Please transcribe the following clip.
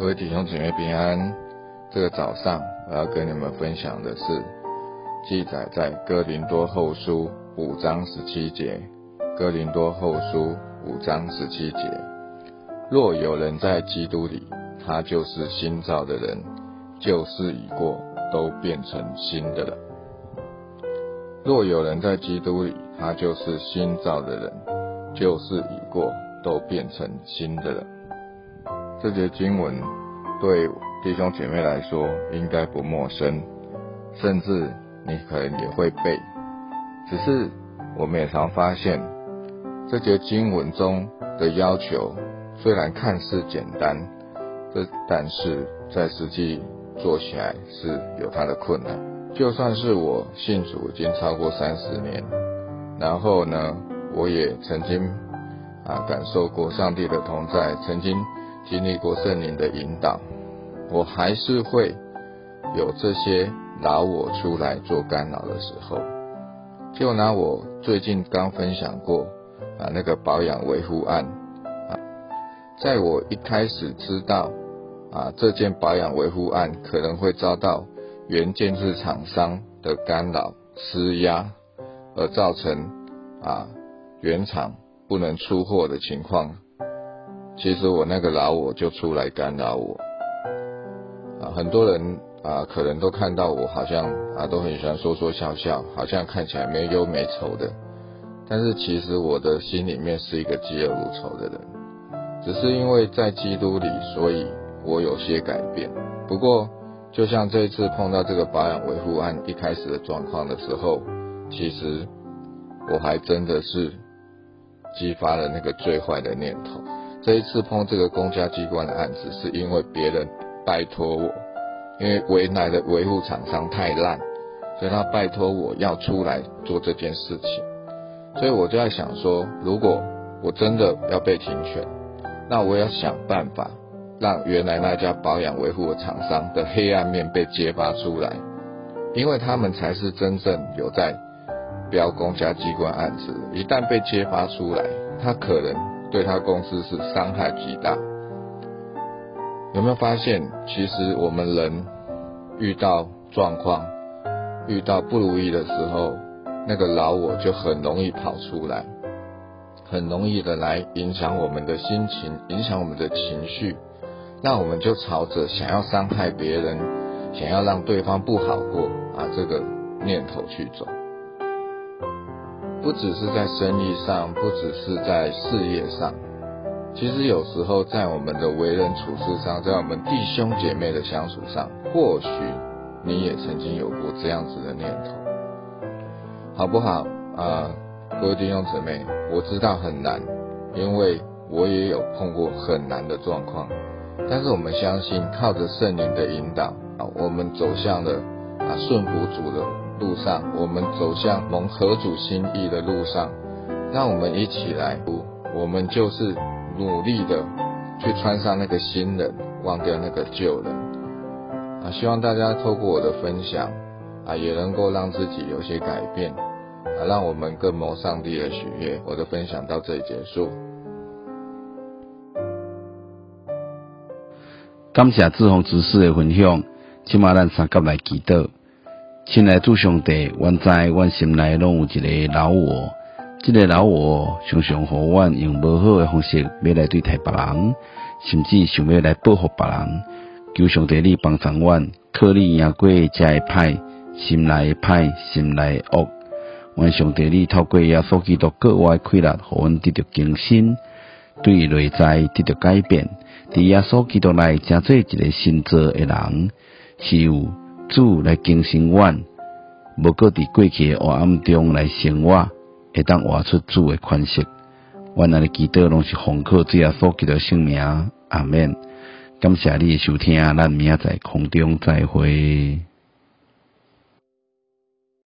各位弟兄姊妹平安。这个早上我要跟你们分享的是记载在哥林多后书五章十七节。哥林多后书五章十七节：若有人在基督里，他就是新造的人，旧事已过，都变成新的了。若有人在基督里，他就是新造的人，旧事已过，都变成新的了。这节经文对弟兄姐妹来说应该不陌生，甚至你可能也会背。只是我们也常发现，这节经文中的要求虽然看似简单，这但是在实际做起来是有它的困难。就算是我信主已经超过三十年，然后呢，我也曾经啊感受过上帝的同在，曾经。经历过圣灵的引导，我还是会有这些老我出来做干扰的时候。就拿我最近刚分享过啊那个保养维护案啊，在我一开始知道啊这件保养维护案可能会遭到原建制厂商的干扰施压，而造成啊原厂不能出货的情况。其实我那个老我就出来干扰我啊，很多人啊可能都看到我好像啊都很喜欢说说笑笑，好像看起来没忧没愁的，但是其实我的心里面是一个嫉恶如仇的人，只是因为在基督里，所以我有些改变。不过就像这一次碰到这个保养维护案一开始的状况的时候，其实我还真的是激发了那个最坏的念头。这一次碰这个公家机关的案子，是因为别人拜托我，因为维来的维护厂商太烂，所以他拜托我要出来做这件事情。所以我就在想说，如果我真的要被停权，那我要想办法让原来那家保养维护的厂商的黑暗面被揭发出来，因为他们才是真正有在标公家机关案子，一旦被揭发出来，他可能。对他公司是伤害极大。有没有发现，其实我们人遇到状况、遇到不如意的时候，那个老我就很容易跑出来，很容易的来影响我们的心情，影响我们的情绪，那我们就朝着想要伤害别人、想要让对方不好过啊这个念头去走。不只是在生意上，不只是在事业上，其实有时候在我们的为人处事上，在我们弟兄姐妹的相处上，或许你也曾经有过这样子的念头，好不好啊？各位弟兄姊妹，我知道很难，因为我也有碰过很难的状况，但是我们相信，靠着圣灵的引导啊，我们走向了啊顺服主的。路上，我们走向蒙合主心意的路上，让我们一起来，我们就是努力的去穿上那个新人，忘掉那个旧人。啊，希望大家透过我的分享，啊，也能够让自己有些改变，啊，让我们更蒙上帝的喜悦。我的分享到这里结束。感谢志宏执事的分享，今晚咱三甲来祈祷。亲爱主上帝，阮知阮心内拢有一个老我，即个老我常常互阮用无好诶方式要来对待别人，甚至想要来报复别人。求上帝你帮助阮，靠你赢过遮会歹，心内诶歹，心内恶。愿上帝你透过耶稣基督格外快乐，互阮得到更新，对内在得到改变。伫耶稣基督内，成做一个新造诶人，是有。主来更新阮，无过伫过去诶黑暗中来生活，会当活出主诶款式。我那里祈祷拢是奉靠主耶稣基督圣名，阿免。感谢你收听，咱明仔载空中再会。